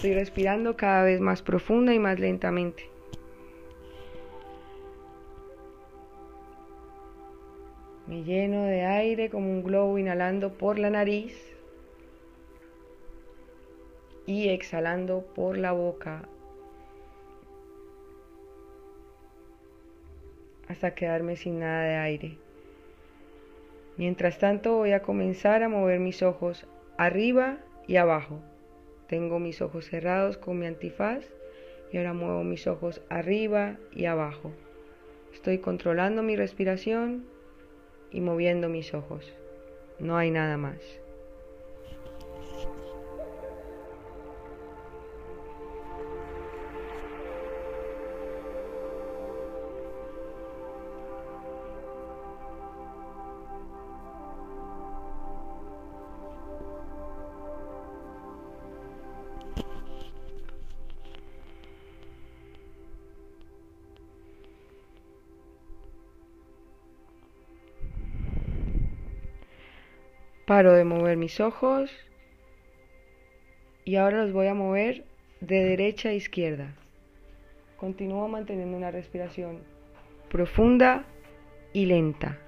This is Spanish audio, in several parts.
Estoy respirando cada vez más profunda y más lentamente. Me lleno de aire como un globo inhalando por la nariz y exhalando por la boca hasta quedarme sin nada de aire. Mientras tanto voy a comenzar a mover mis ojos arriba y abajo. Tengo mis ojos cerrados con mi antifaz y ahora muevo mis ojos arriba y abajo. Estoy controlando mi respiración y moviendo mis ojos. No hay nada más. Paro de mover mis ojos y ahora los voy a mover de derecha a izquierda. Continúo manteniendo una respiración profunda y lenta.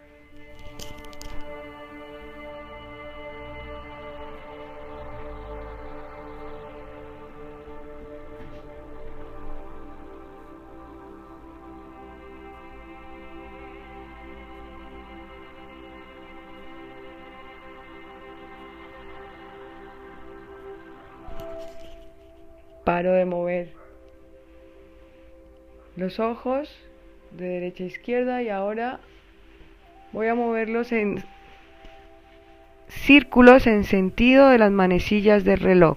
Los ojos de derecha a izquierda y ahora voy a moverlos en círculos en sentido de las manecillas del reloj.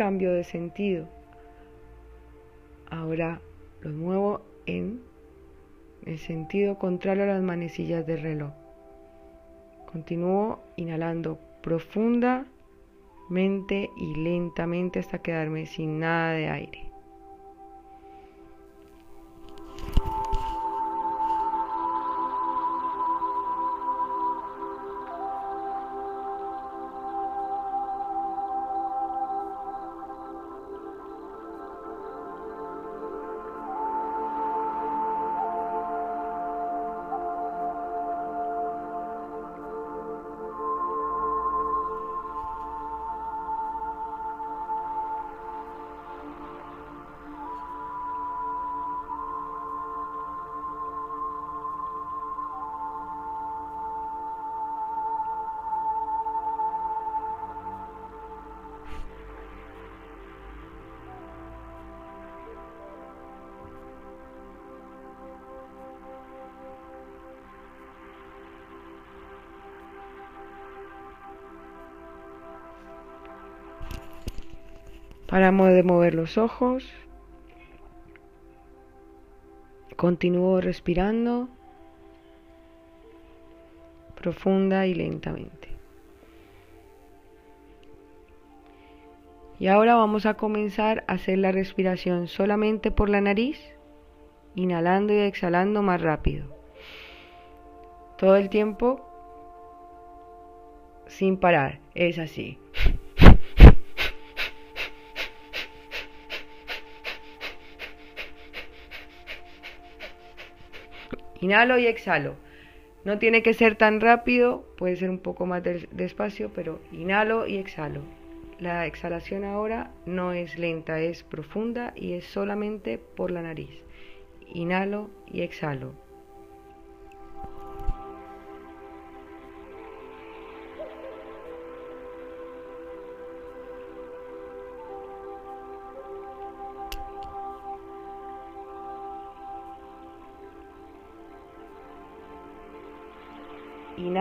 Cambio de sentido. Ahora lo muevo en el sentido contrario a las manecillas del reloj. Continúo inhalando profundamente y lentamente hasta quedarme sin nada de aire. Paramos de mover los ojos. Continúo respirando profunda y lentamente. Y ahora vamos a comenzar a hacer la respiración solamente por la nariz, inhalando y exhalando más rápido. Todo el tiempo sin parar, es así. Inhalo y exhalo. No tiene que ser tan rápido, puede ser un poco más despacio, pero inhalo y exhalo. La exhalación ahora no es lenta, es profunda y es solamente por la nariz. Inhalo y exhalo.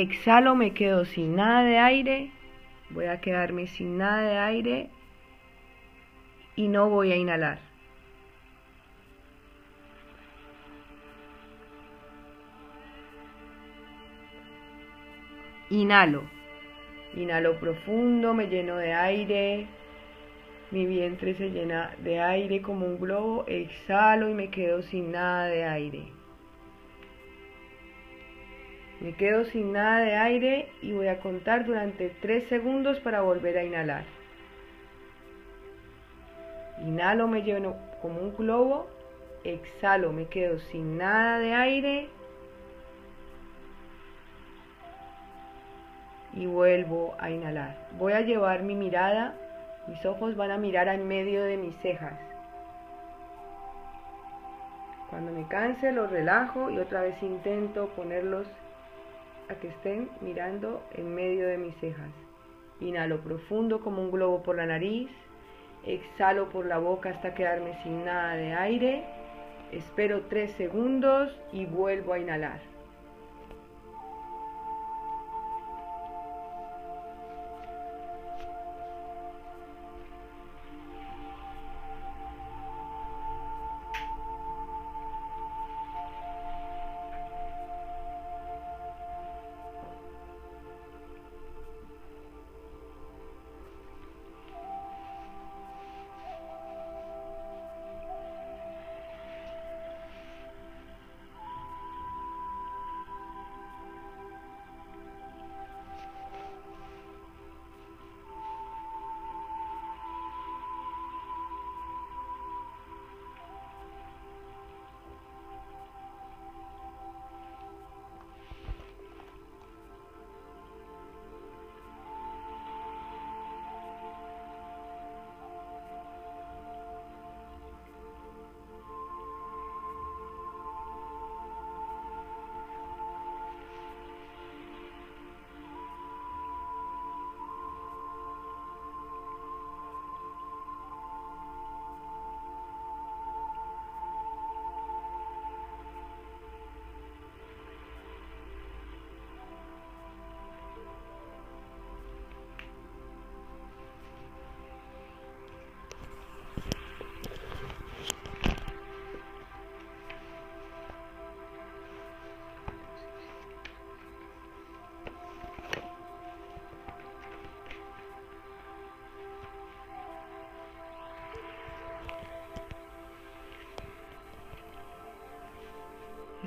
Exhalo, me quedo sin nada de aire, voy a quedarme sin nada de aire y no voy a inhalar. Inhalo, inhalo profundo, me lleno de aire, mi vientre se llena de aire como un globo, exhalo y me quedo sin nada de aire. Me quedo sin nada de aire y voy a contar durante 3 segundos para volver a inhalar. Inhalo, me lleno como un globo. Exhalo, me quedo sin nada de aire. Y vuelvo a inhalar. Voy a llevar mi mirada, mis ojos van a mirar en medio de mis cejas. Cuando me canse los relajo y otra vez intento ponerlos que estén mirando en medio de mis cejas. Inhalo profundo como un globo por la nariz. Exhalo por la boca hasta quedarme sin nada de aire. Espero tres segundos y vuelvo a inhalar.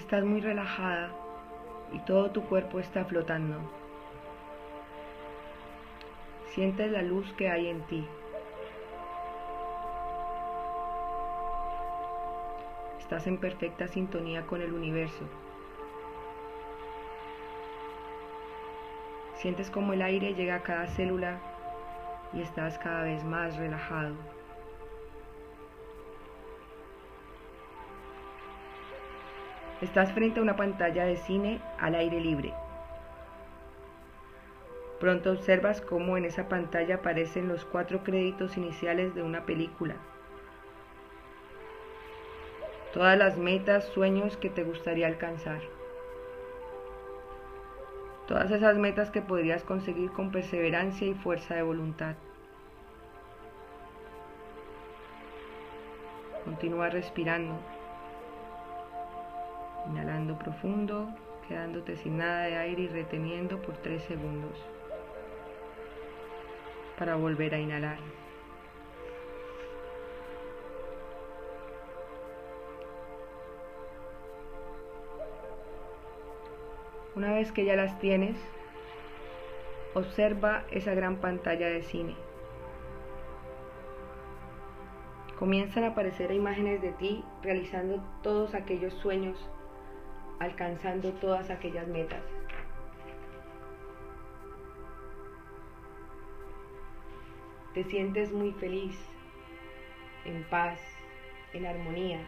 Estás muy relajada y todo tu cuerpo está flotando. Sientes la luz que hay en ti. Estás en perfecta sintonía con el universo. Sientes como el aire llega a cada célula y estás cada vez más relajado. Estás frente a una pantalla de cine al aire libre. Pronto observas cómo en esa pantalla aparecen los cuatro créditos iniciales de una película. Todas las metas, sueños que te gustaría alcanzar. Todas esas metas que podrías conseguir con perseverancia y fuerza de voluntad. Continúa respirando. Profundo, quedándote sin nada de aire y reteniendo por 3 segundos para volver a inhalar. Una vez que ya las tienes, Observa esa gran pantalla de cine. Comienzan a aparecer imágenes de ti realizando todos aquellos sueños, alcanzando todas aquellas metas. Te sientes muy feliz, en paz, en armonía,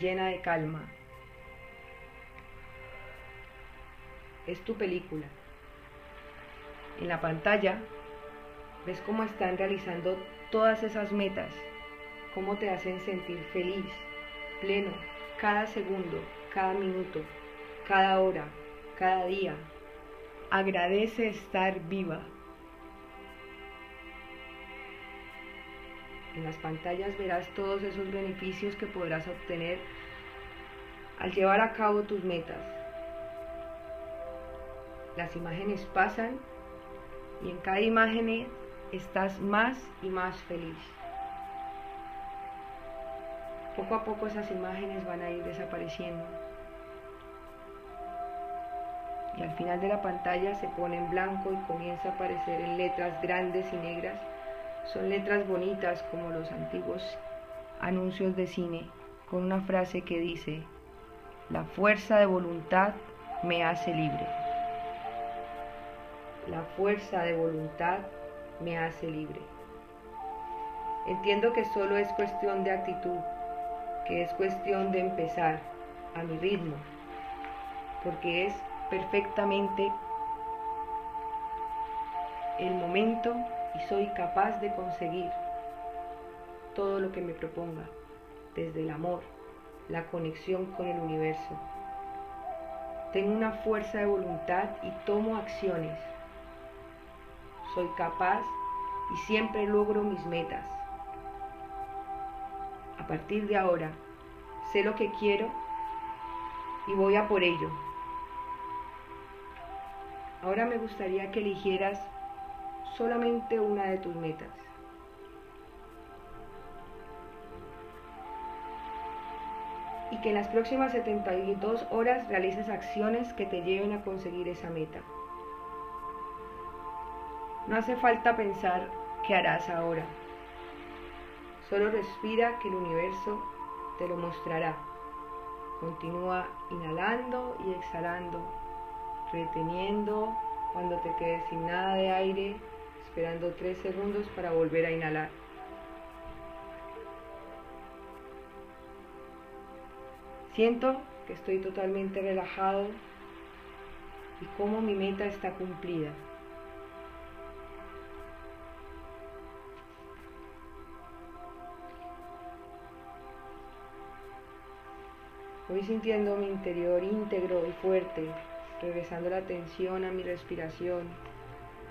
llena de calma. Es tu película. En la pantalla ves cómo están realizando todas esas metas cómo te hacen sentir feliz, pleno, cada segundo, cada minuto, cada hora, cada día. Agradece estar viva. En las pantallas verás todos esos beneficios que podrás obtener al llevar a cabo tus metas. Las imágenes pasan y en cada imagen estás más y más feliz. Poco a poco esas imágenes van a ir desapareciendo. Y al final de la pantalla se pone en blanco y comienza a aparecer en letras grandes y negras. Son letras bonitas como los antiguos anuncios de cine, con una frase que dice, la fuerza de voluntad me hace libre. La fuerza de voluntad me hace libre. Entiendo que solo es cuestión de actitud, que es cuestión de empezar a mi ritmo, porque es perfectamente el momento y soy capaz de conseguir todo lo que me proponga, desde el amor, la conexión con el universo. Tengo una fuerza de voluntad y tomo acciones. Soy capaz y siempre logro mis metas. A partir de ahora, sé lo que quiero y voy a por ello. Ahora me gustaría que eligieras solamente una de tus metas. Y que en las próximas 72 horas realices acciones que te lleven a conseguir esa meta. No hace falta pensar qué harás ahora. Solo respira que el universo te lo mostrará. Continúa inhalando y exhalando, reteniendo cuando te quedes sin nada de aire, esperando tres segundos para volver a inhalar. Siento que estoy totalmente relajado y cómo mi meta está cumplida. Voy sintiendo mi interior íntegro y fuerte, regresando la atención a mi respiración.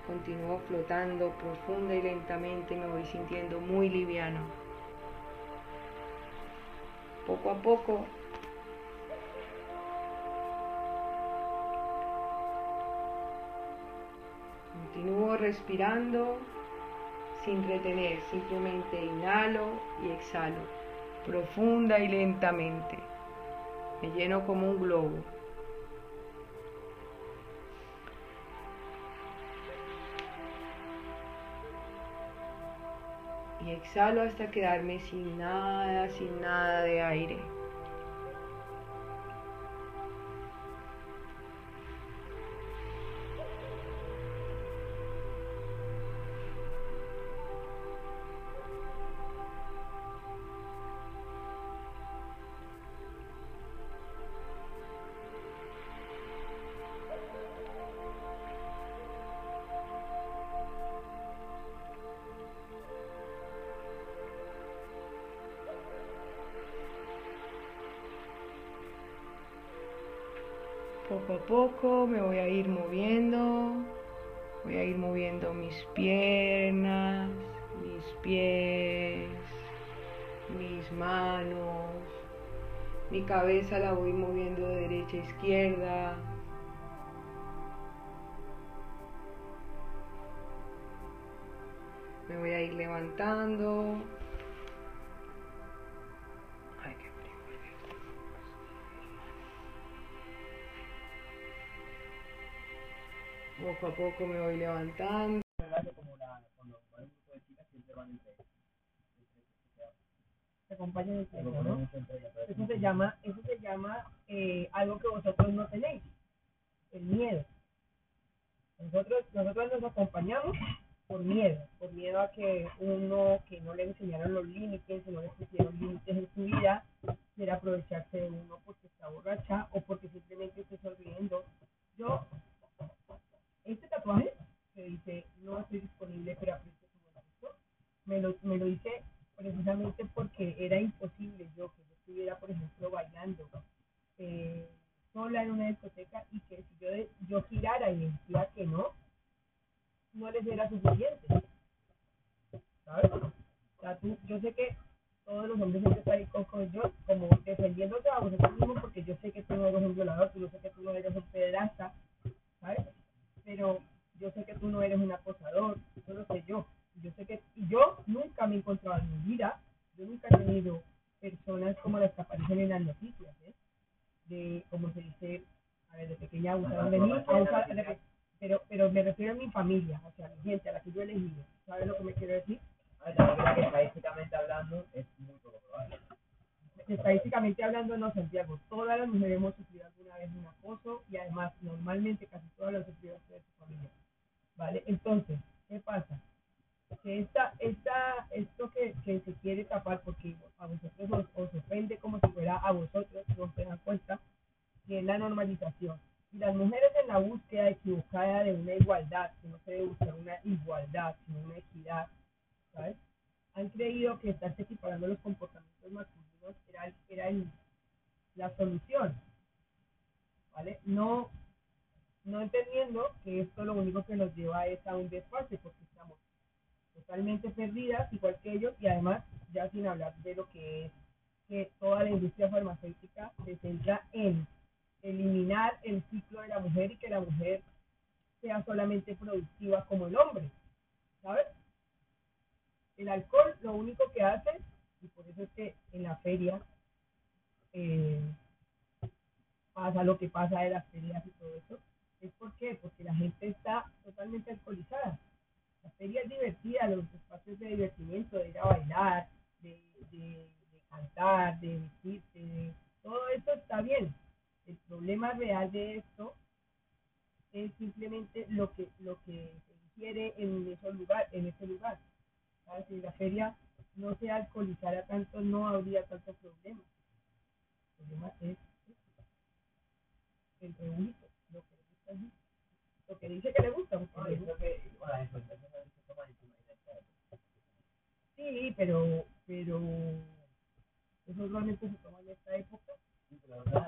Continúo flotando profunda y lentamente me voy sintiendo muy liviano. Poco a poco continúo respirando sin retener, simplemente inhalo y exhalo profunda y lentamente. Me lleno como un globo. Exhalo hasta quedarme sin nada, sin nada de aire. Poco a poco me voy a ir moviendo, voy a ir moviendo mis piernas, mis pies, mis manos, mi cabeza la voy moviendo de derecha a izquierda. Me voy a ir levantando, Poco a poco me voy levantando. Eso se llama, eso se llama eh, algo que vosotros no tenéis, el miedo. Nosotros, nosotros nos acompañamos por miedo, por miedo a que uno que no le enseñaron los límites, no le pusieron límites en su vida, quiera aprovecharse de uno porque está borracha o porque simplemente esté sonriendo. Yo, este tatuaje que dice no estoy disponible pero aprecio su me lo, me lo hice precisamente porque era imposible yo que yo estuviera, por ejemplo, bailando eh, sola en una discoteca y que si yo, yo girara y decía que no, no les era suficiente. ¿Sabes? O sea, tú, yo sé que todos los hombres siempre están ahí con, yo, como defendiéndose a vosotros mismos, porque yo sé que tú no eres un violador, tú no sé que tú no eres un pederasta, ¿sabes? Pero yo sé que tú no eres un acosador, eso lo sé yo. Yo sé que yo nunca me he encontrado en mi vida, yo nunca he tenido personas como las que aparecen en las noticias, ¿eh? De, como se dice, a ver, de pequeña abusaron de mí, pero, pero me refiero a mi familia, o sea, a mi gente, a la que yo he elegido. ¿Sabes lo que me quiero decir? estadísticamente hablando es muy poco probable. Estadísticamente hablando, no, Santiago, todas las mujeres hemos sufrido alguna vez un acoso y además, normalmente casi todas las sufrido de su familia. ¿Vale? Entonces, ¿qué pasa? Que esta, esta, esto que, que se quiere tapar porque a vosotros os, os ofende como si fuera a vosotros, no se dan cuenta, que es la normalización y las mujeres en la búsqueda equivocada de una igualdad, que no se debe buscar una igualdad, sino una equidad, ¿sabes? Han creído que estarse equiparando los comportamientos masculinos era, era la solución, ¿vale? No, no entendiendo que esto lo único que nos lleva es a un desfase, porque estamos totalmente perdidas, igual que ellos, y además, ya sin hablar de lo que es que toda la industria farmacéutica se centra en eliminar el ciclo de la mujer y que la mujer sea solamente productiva como el hombre, ¿sabes? El alcohol lo único que hace, y por eso es que en la feria eh, pasa lo que pasa de las ferias y todo eso, es por qué? porque la gente está totalmente alcoholizada. La feria es divertida, los espacios de divertimiento, de ir a bailar, de, de, de cantar, de vestirse, todo eso está bien, el problema real de esto es simplemente lo que lo que se ingiere en lugar, en ese lugar. Si la feria no se alcoholizara tanto, no habría tanto problema. El problema es el reunito, lo que le gusta lo que dice que le gusta. Sí, pero, pero eso realmente se toma en esta época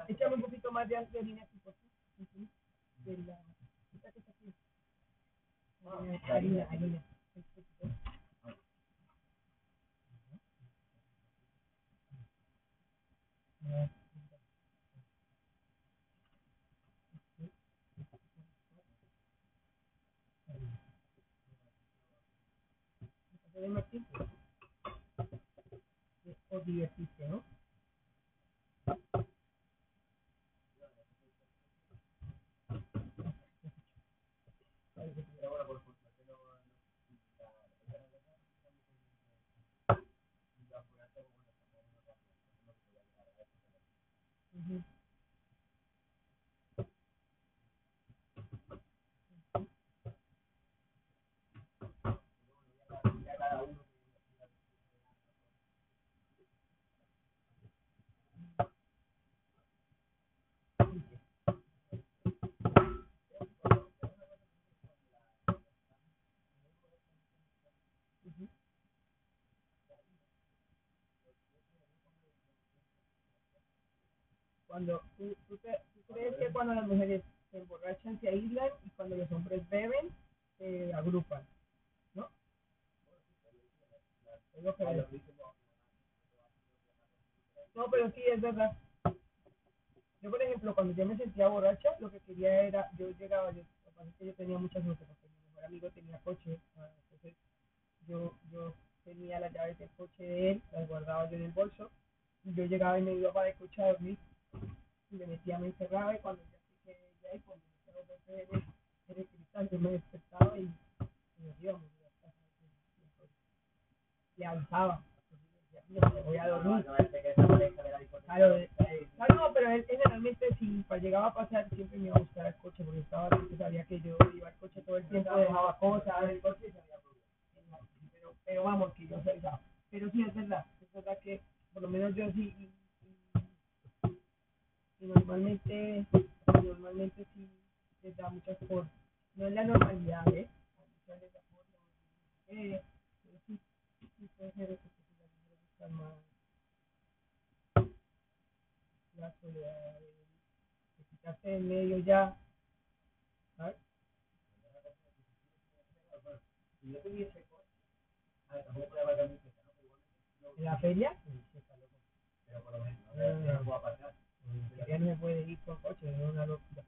Échame un poquito más de harina aquí, por favor. De la... Harina, harina. O divertirse, ¿no? Cuando tú, tú, crees que cuando las mujeres se emborrachan se aíslan y cuando los hombres beben se agrupan, ¿no? No, pero sí es verdad. Yo, por ejemplo, cuando yo me sentía borracha, lo que quería era, yo llegaba, yo, lo que pasa es que yo tenía muchas notas, porque mi mejor amigo tenía coche, ah, entonces yo, yo tenía las llaves del coche de él, las guardaba yo en el bolso, y yo llegaba y me iba para el coche a dormir, y me metía, me encerraba, y cuando ya se quedé ya, y cuando me los veces en el, cristal, yo me despertaba y, me dio, me, me, me, me alzaba. No, voy a dormir. Claro, eh, no, pero él, él generalmente si llegaba a pasar siempre me iba a buscar al coche porque estaba sabía que yo iba al coche todo el tiempo, dejaba cosas en el coche y pero, pero vamos, que yo soy ya. Pero sí es verdad, es verdad que por lo menos yo sí y, y- y normalmente normalmente sí les da muchas por no es la normalidad, ¿eh? A muchas les da por eh, pero sí, sí puede ser eso más la soledad de, medio ya. ¿En la feria? Ya no se puede ir con coche, es una locura.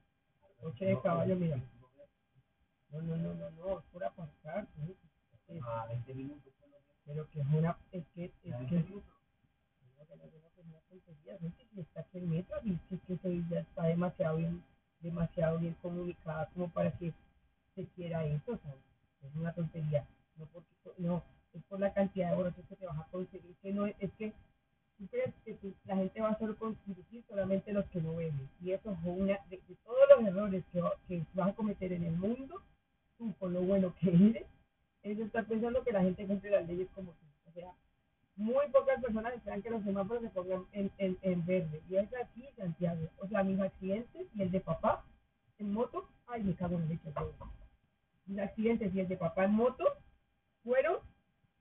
Coche de caballo, mira. No, no, no, no, no, es por aparcar. ¿sí? Es- Pero que es una, es que, es que, que que que es una tontería, gente, si está aquí en metro, y es que Sevilla está demasiado bien, demasiado bien comunicada como para que se quiera eso, es una tontería, no porque, no, es por la cantidad de borrachos que te vas a conseguir, que no, es es que tú crees que tú- la gente va a solo conducir solamente los que no beben, y eso es una, de, de todos los errores que, que vas a cometer en el mundo, tú con lo bueno que eres, es estar pensando que la gente cumple las leyes como tú, o sea, muy pocas personas esperan que los semáforos se pongan en, en, en verde, y es aquí Santiago, o sea, mis accidentes y el de papá en moto, ay, me cago en leche, todo. mis accidentes y el de papá en moto fueron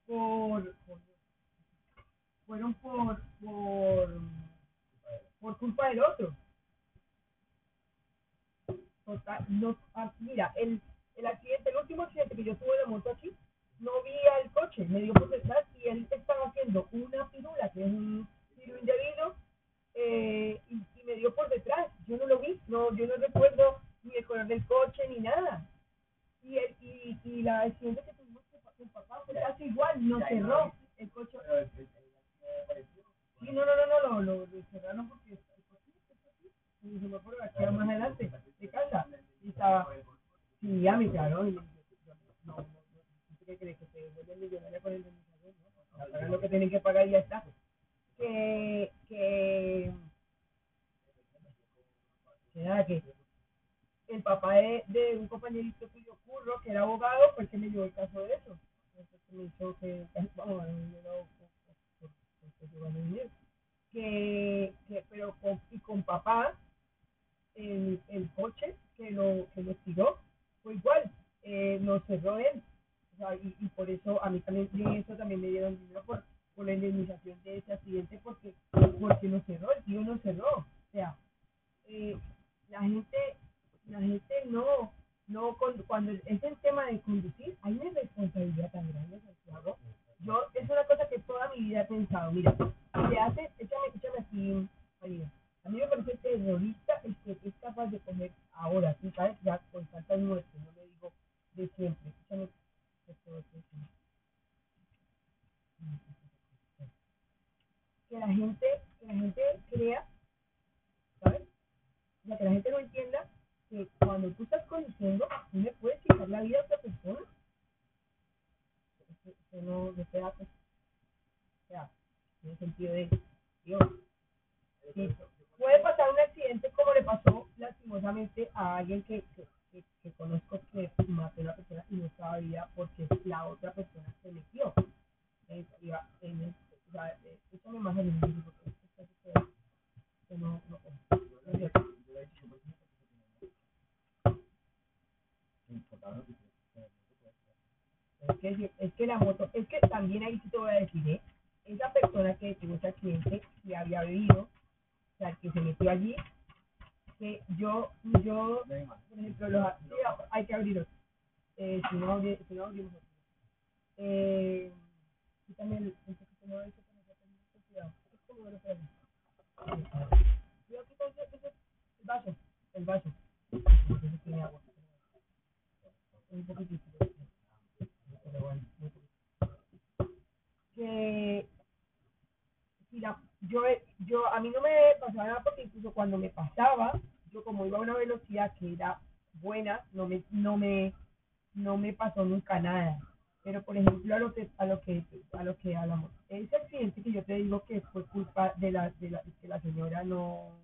por, por- fueron por por por culpa del otro. Total, no, ah, mira el, el accidente el último accidente que yo tuve de moto aquí no vi al coche me dio por detrás y él estaba haciendo una pirula que es un tiro indebido eh, y, y me dio por detrás. Yo no lo vi no yo no recuerdo ni el color del coche ni nada. Y el, y, y la accidente que tuvimos con pa- con papá fue casi igual, nos cerró el coche. Sí, no, no, no, no, lo, lo, cerraron porque el coche y se fue por aquí más adelante de casa y estaba, y yo, yo, no, no, no, no, ¿qué crees? Que devuelven por el indemnización, ¿no? Pagan lo que tienen que pagar y ya está. Que, que, que nada, que el papá de, de un compañerito tuyo, Curro, que era abogado, fue el que me llevó el caso de eso. Entonces me hizo que, vamos. Que, que, pero con, y con papá, el, el coche que lo, que lo tiró, igual, eh, lo cerró él. O sea, y, y por eso a mí también, también me dieron dinero por, por la indemnización de ese accidente, porque, porque lo cerró, el tío lo cerró. O sea, eh, la gente la gente no, no cuando es el tema de conducir, hay una responsabilidad tan grande, Santiago. Yo, es una cosa que toda mi vida he pensado, mira, se hace, échame, échame aquí, Marina. A mí me parece terrorista el que es capaz de comer ahora, tú sabes, ya con tantas muertes, no le digo de siempre. Esto. Que la gente, que la gente crea, ¿sabes? O sea, que la gente no entienda que cuando tú estás conduciendo, tú le puedes quitar la vida a otra persona. Eso, no, no hace. O sea, en el sentido de, Dios, sí, como le pasó lastimosamente a alguien que, que, conozco que mató a una persona y no estaba viva porque la otra persona se metió. Eh, iba en el, o sea, échame más en el libro porque esto es que- que no, no, no, no es cierto. Es que, es que la moto, es que también ahí sí te voy a decir, ¿eh? esa persona que tuvo ese accidente, que había bebido, o sea, que se metió allí, que yo, yo, por ejemplo, los, hay que abrirlos, eh, si no, si no abrimos. Eh, también, el poquito no el vaso, el vaso, tiene agua. un poquitito, que si yo, yo, a mí no me pasaba nada porque incluso cuando me pasaba, yo como iba a que era buena, no me, no me, no me pasó nunca nada. Pero por ejemplo a lo que a lo que a lo que hablamos, ese accidente que yo te digo que fue culpa de la de la que la señora no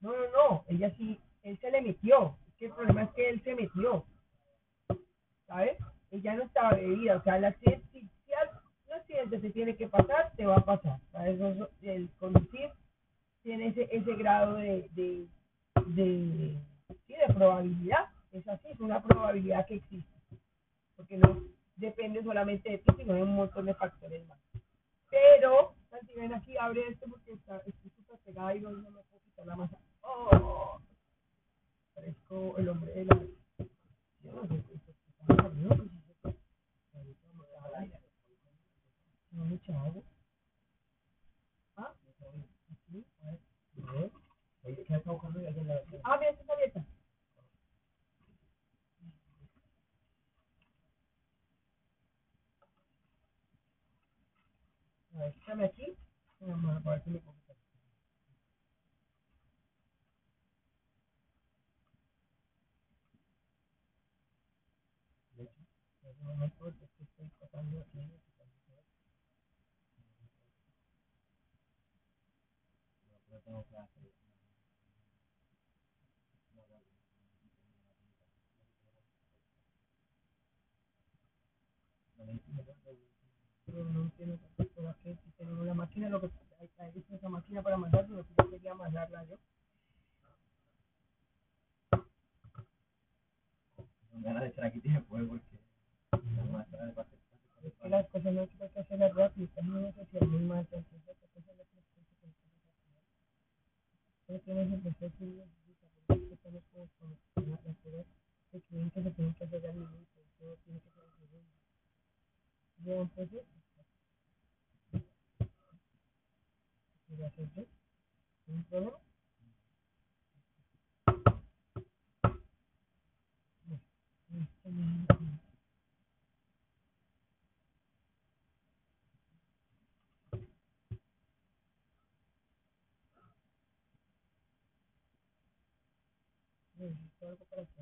no no no, ella sí él se le metió. Es que el problema es que él se metió. ¿Sabes? Ella no estaba bebida, o sea, el accidente, si, si un accidente se tiene que pasar, te va a pasar. ¿Sabes? El conducir tiene ese ese grado de de de, sí, de probabilidad. Es así, es una probabilidad que existe porque no depende solamente de ti, sino de un montón de factores más. Pero, Santi, ven aquí, abre esto porque está, estoy súper pegada y no me puedo quitar la masa. ¡Oh! Parezco el hombre de la... Yo no sé, esto está abrido, pues, esto- ahorita vamos a ver. No le echa agua. ¿Ah? Aquí, a ver. Oye, ¿qué está buscando allá en la Ah, mira, esta está abierta. A ver, échame aquí. Vamos a ver si me coge. En ese momento es que estoy pasando aquí. No tengo que hacer. Pero no entiendo por qué si tenemos la máquina, lo que hay, hay esa máquina para amasar, lo que yo quería amasarla yo. Ganas de echar aquí tiene porque la que las cosas no hay que hacerlas rápido, estamos en una sociedad muy mal, la que que haciendo. Pero tienes el que las que que se que hacer que al segundo. Lleva un proceso. ¿Qué voy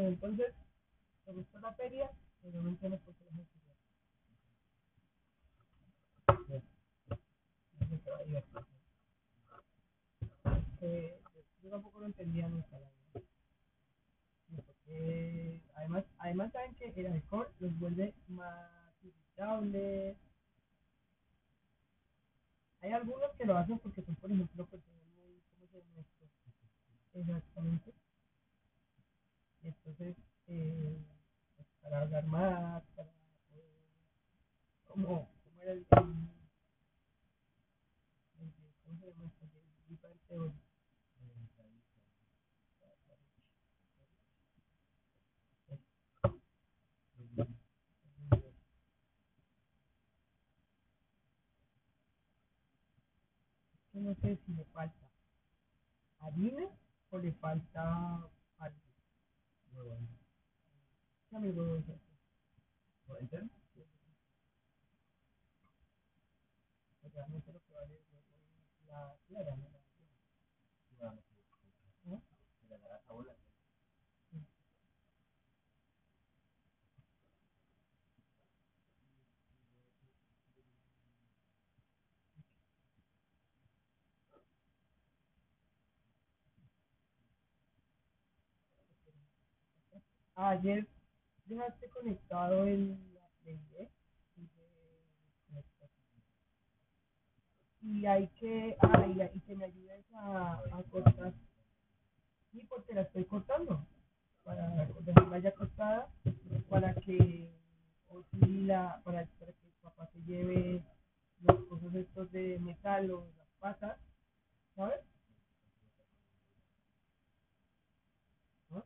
entonces, me gustó la feria, pero no entiendo por qué la gente. Que yo tampoco lo entendía nunca, la verdad. Además, además saben que el alcohol los vuelve más irritables. Hay algunos que lo hacen porque son, por ejemplo, personas muy, ¿cómo se llama esto? Exactamente. Entonces, eh, pues, para hablar más, para como, como era el, el- ¿cómo se llama esto? El. Yo no sé si le falta harina o le falta algo. ¿Qué amigo es ese? ¿Puede Pues realmente lo que vale es la clara, ¿no? Ayer dejaste conectado el la. Y hay que, ah, y, que me ayudes a, a cortar. Sí, porque la estoy cortando. Para dejarla ya cortada, para que, o si la, para, para que el papá se lleve los cosas estos de metal o las patas, ¿sabes? ¿No?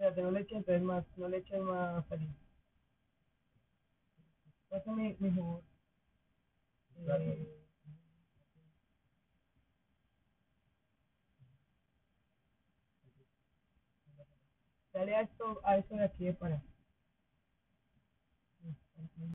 Espérate, no le eches entonces más, no le eches más harina. Pásame mejor. Eh, dale a esto, a esto de aquí de para.